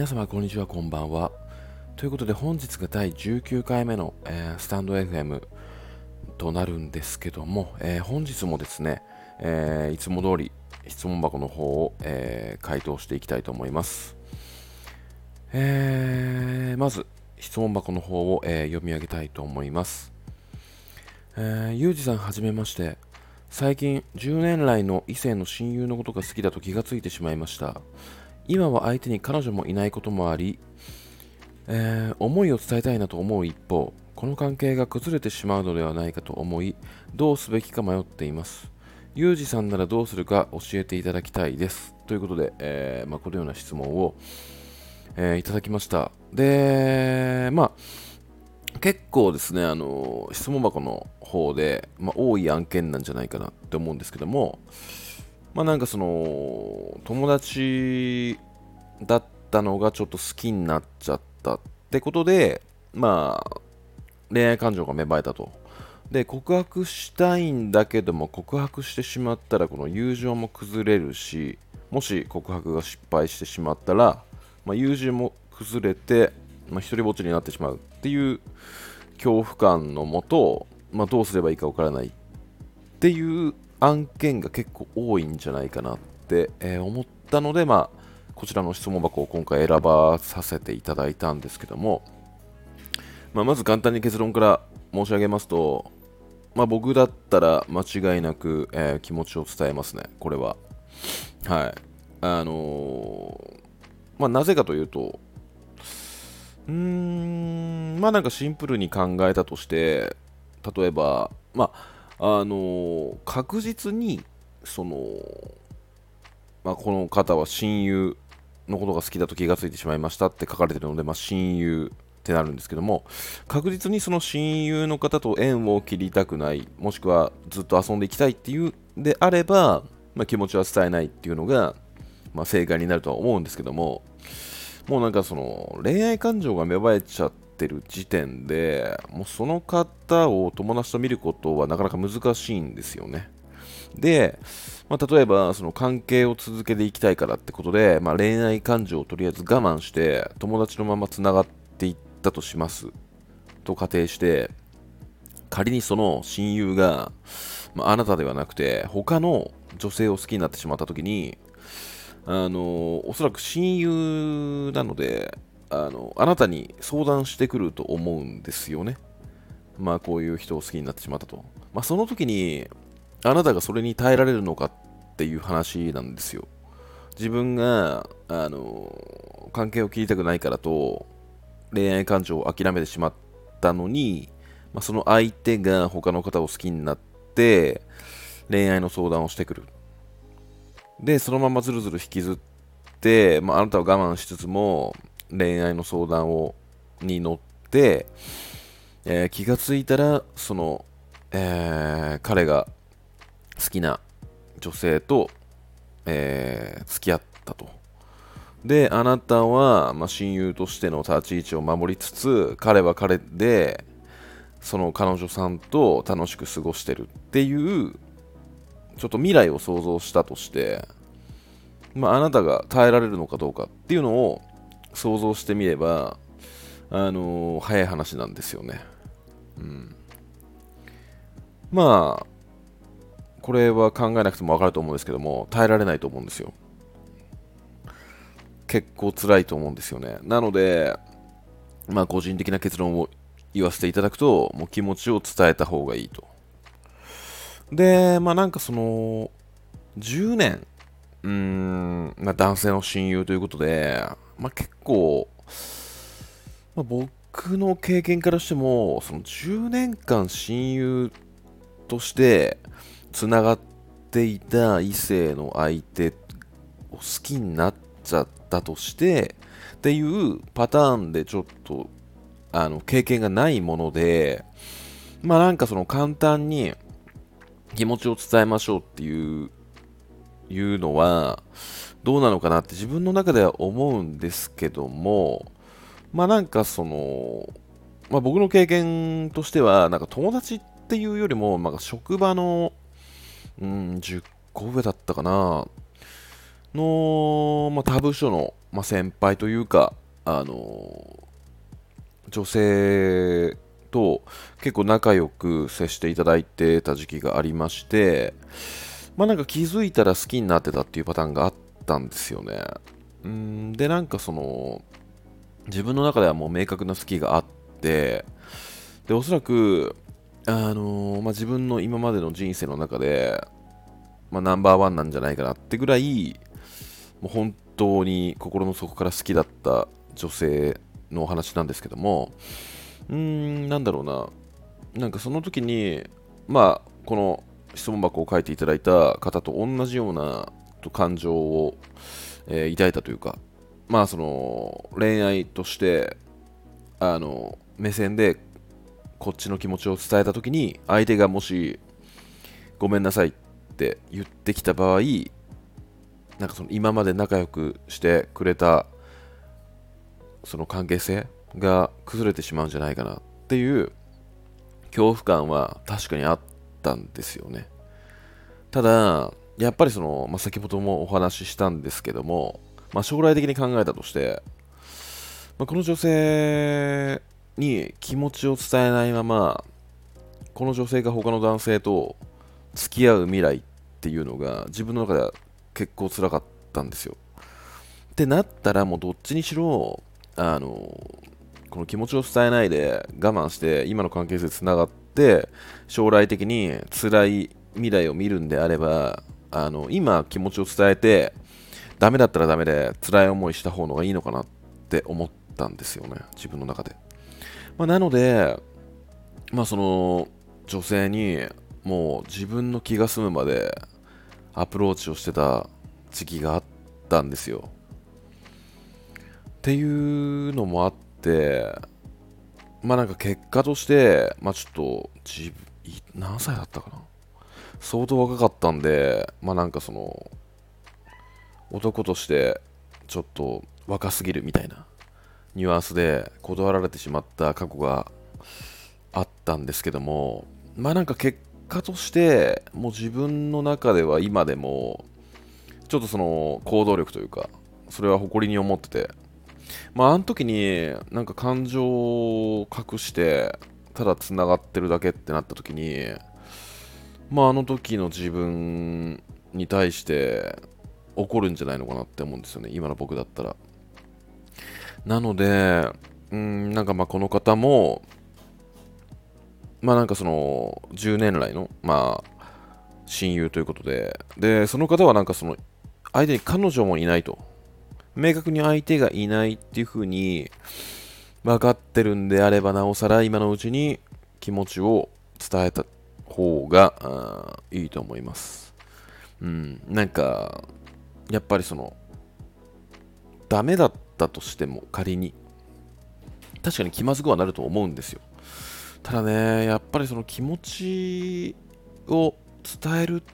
皆様こんにちはこんばんは。ということで本日が第19回目の、えー、スタンド FM となるんですけども、えー、本日もですね、えー、いつも通り質問箱の方を、え回答していきたいと思います、えまず質問箱の方を、え読み上げたいと思います、えゆうじさんはじめまして。最近10年来の異性の親友のことが好きだと気がついてしまいました。今は相手に彼女もいないこともあり、えー、思いを伝えたいなと思う一方この関係が崩れてしまうのではないかと思いどうすべきか迷っています。ユージさんならどうするか教えていただきたいです。ということで、えー、まあ、このような質問を、えー、いただきました。でまあ結構ですね、あの質問箱の方で、まあ、多い案件なんじゃないかなって思うんですけども、まあなんかその、友達だったのがちょっと好きになっちゃったってことで、まあ、恋愛感情が芽生えたと。で、告白したいんだけども、告白してしまったら、この友情も崩れるし、もし告白が失敗してしまったら、まあ、友情も崩れて、まあ、一人ぼっちになってしまうっていう恐怖感のもと、まあ、どうすればいいかわからないっていう案件が結構多いんじゃないかなって、えー、思ったので、まあ、こちらの質問箱を今回選ばさせていただいたんですけども、まあ、まず簡単に結論から申し上げますと、まあ、僕だったら間違いなく、えー、気持ちを伝えますね、これは。はい。あのー、まあ、なぜかというと、うーん、まあなんかシンプルに考えたとして、例えば、まあ、あの、確実に、その、まあ、この方は親友のことが好きだと気がついてしまいましたって書かれてるので、まあ、親友ってなるんですけども、確実にその親友の方と縁を切りたくない、もしくはずっと遊んでいきたいっていうであれば、まあ、気持ちは伝えないっていうのが、まあ、正解になるとは思うんですけども、もうなんかその恋愛感情が芽生えちゃってる時点でもうその方を友達と見ることはなかなか難しいんですよね。で、まあ、例えばその関係を続けていきたいからってことで、まあ、恋愛感情をとりあえず我慢して友達のままつながっていったとしますと仮定して仮にその親友が、まあ、あなたではなくて他の女性を好きになってしまった時にあのおそらく親友なのであのあなたに相談してくると思うんですよね。まあこういう人を好きになってしまったと。まあその時にあなたがそれに耐えられるのかっていう話なんですよ。自分があの関係を切りたくないからと恋愛感情を諦めてしまったのに、まあ、その相手が他の方を好きになって恋愛の相談をしてくるで、そのままずるずる引きずって、まあ、あなたは我慢しつつも恋愛の相談をに乗って、えー、気がついたら、その、えー、彼が好きな女性と、えー、付き合ったと。で、あなたは、まあ、親友としての立ち位置を守りつつ、彼は彼で、その彼女さんと楽しく過ごしてるっていうちょっと未来を想像したとして、まあ、あなたが耐えられるのかどうかっていうのを想像してみれば、あのー、早い話なんですよね。うん。まあ、これは考えなくても分かると思うんですけども、耐えられないと思うんですよ。結構辛いと思うんですよね。なので、まあ、個人的な結論を言わせていただくと、もう気持ちを伝えた方がいいと。で、まあなんかその、10年、うーん、まあ、男性の親友ということで、まあ結構、まあ、僕の経験からしても、その10年間親友としてつながっていた異性の相手を好きになっちゃったとして、っていうパターンでちょっと、あの、経験がないもので、まあなんかその簡単に、気持ちを伝えましょうっていういうのはどうなのかなって自分の中では思うんですけどもまあなんかその、まあ、僕の経験としてはなんか友達っていうよりもなんか職場の、うん、10個上だったかなの、まあ、他部署の、まあ、先輩というか、あの女性と結構仲良く接していただいてた時期がありまして、まあなんか気づいたら好きになってたっていうパターンがあっったんですよね。うんで、なんかその、自分の中ではもう明確な好きがあって、で、おそらく、あのー、まあ、自分の今までの人生の中で、まあ、ナンバーワンなんじゃないかなってぐらい、もう本当に心の底から好きだった女性のお話なんですけども、うん、なんだろうな、なんかその時に、まあ、この質問箱を書いていただいた方と同じようなと感情を、えー、抱いたというか、まあ、その恋愛として、あの目線でこっちの気持ちを伝えた時に相手がもしごめんなさいって言ってきた場合なんかその今まで仲良くしてくれたその関係性が崩れてしまうんじゃないかなっていう恐怖感は確かにあったんですよね。ただやっぱりその、まあ、先ほどもお話ししたんですけども、まあ、将来的に考えたとして、まあ、この女性に気持ちを伝えないままこの女性が他の男性と付き合う未来っていうのが自分の中では結構辛かったんですよ。ってなったらもうどっちにしろあのこの気持ちを伝えないで我慢して今の関係性つながって将来的に辛い未来を見るんであればあの今気持ちを伝えてダメだったらダメで辛い思いした方がいいのかなって思ったんですよね。自分の中で、まあ、なのでまあその女性にもう自分の気が済むまでアプローチをしてた時期があったんですよ。っていうのもあって、まあなんか結果として、まあちょっと、何歳だったかな？相当若かったんで、まあなんかその、男としてちょっと若すぎるみたいなニュアンスで断られてしまった過去があったんですけども、まあなんか結果として、もう自分の中では今でも、ちょっとその行動力というか、それは誇りに思ってて、まあ、あの時になんか感情を隠してただつながってるだけってなった時にまああの時の自分に対して怒るんじゃないのかなって思うんですよね。今の僕だったら。なのでうんなんかまあこの方もまあなんかその10年来のまあ親友ということで。でその方はなんかその相手に彼女もいないと。明確に相手がいないっていう風に分かってるんであればなおさら今のうちに気持ちを伝えた方がいいと思います。うん、なんかやっぱりそのダメだったとしても仮に確かに気まずくはなると思うんですよ。ただね、やっぱりその気持ちを伝えるっ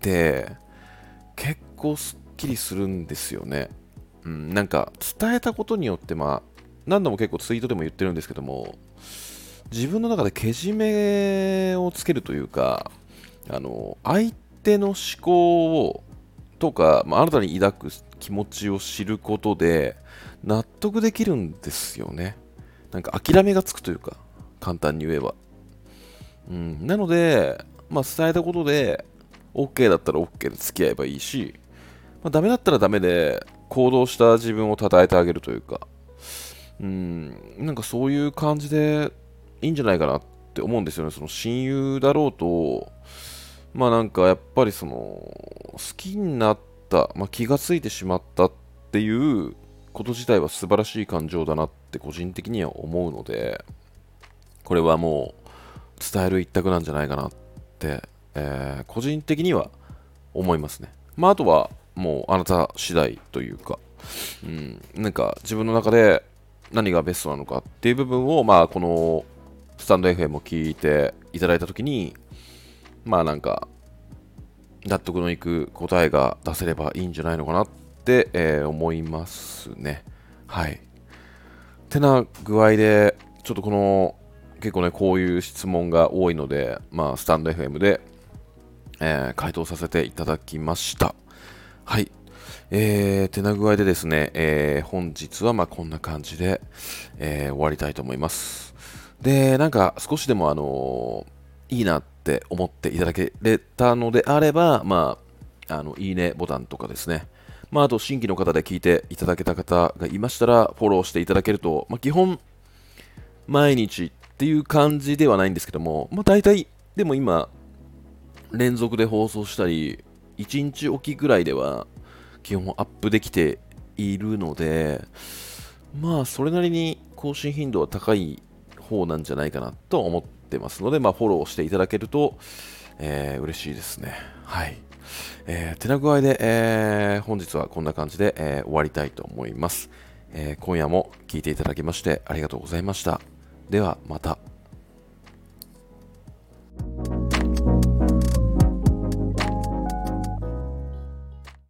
て結構すっきりするんですよね。うん、なんか伝えたことによって、まあ、何度も結構ツイートでも言ってるんですけども、自分の中でけじめをつけるというか、あの相手の思考をとか、まあ、新たに抱く気持ちを知ることで納得できるんですよね。なんか諦めがつくというか、簡単に言えば。うん、なので、まあ、伝えたことで OK だったら OK で付き合えばいいし、まあ、ダメだったらダメで行動した自分を称えてあげるというか、うん、なんかそういう感じでいいんじゃないかなって思うんですよね。その親友だろうと、まあなんかやっぱりその好きになった、まあ、気がついてしまったっていうこと自体は素晴らしい感情だなって個人的には思うので、これはもう伝える一択なんじゃないかなって、えー、個人的には思いますね。まああとはもうあなた次第というか、うん、なんか自分の中で何がベストなのかっていう部分を、まあ、このスタンド FM を聞いていただいたときに、まあなんか、納得のいく答えが出せればいいんじゃないのかなって、えー、思いますね。はい。てな具合で、ちょっとこの、結構ね、こういう質問が多いので、まあ、スタンド FM で、えー、回答させていただきました。はい。えー、てな具合でですね、えー、本日はまこんな感じで、えー、終わりたいと思います。で、なんか少しでもあのいいなって思っていただけれたのであれば、まあ、あの、いいねボタンとかですね、まあ、あと新規の方で聞いていただけた方がいましたら、フォローしていただけると、まあ、基本、毎日っていう感じではないんですけども、まあ、大体、でも今、連続で放送したり、1日おきぐらいでは、基本アップできているので、まあ、それなりに更新頻度は高い方なんじゃないかなと思ってますので、まあ、フォローしていただけると、えー、嬉しいですね。はい。えー、てな具合で、えー、本日はこんな感じで、えー、終わりたいと思います、えー、今夜も聴いていただきましてありがとうございました。ではまた。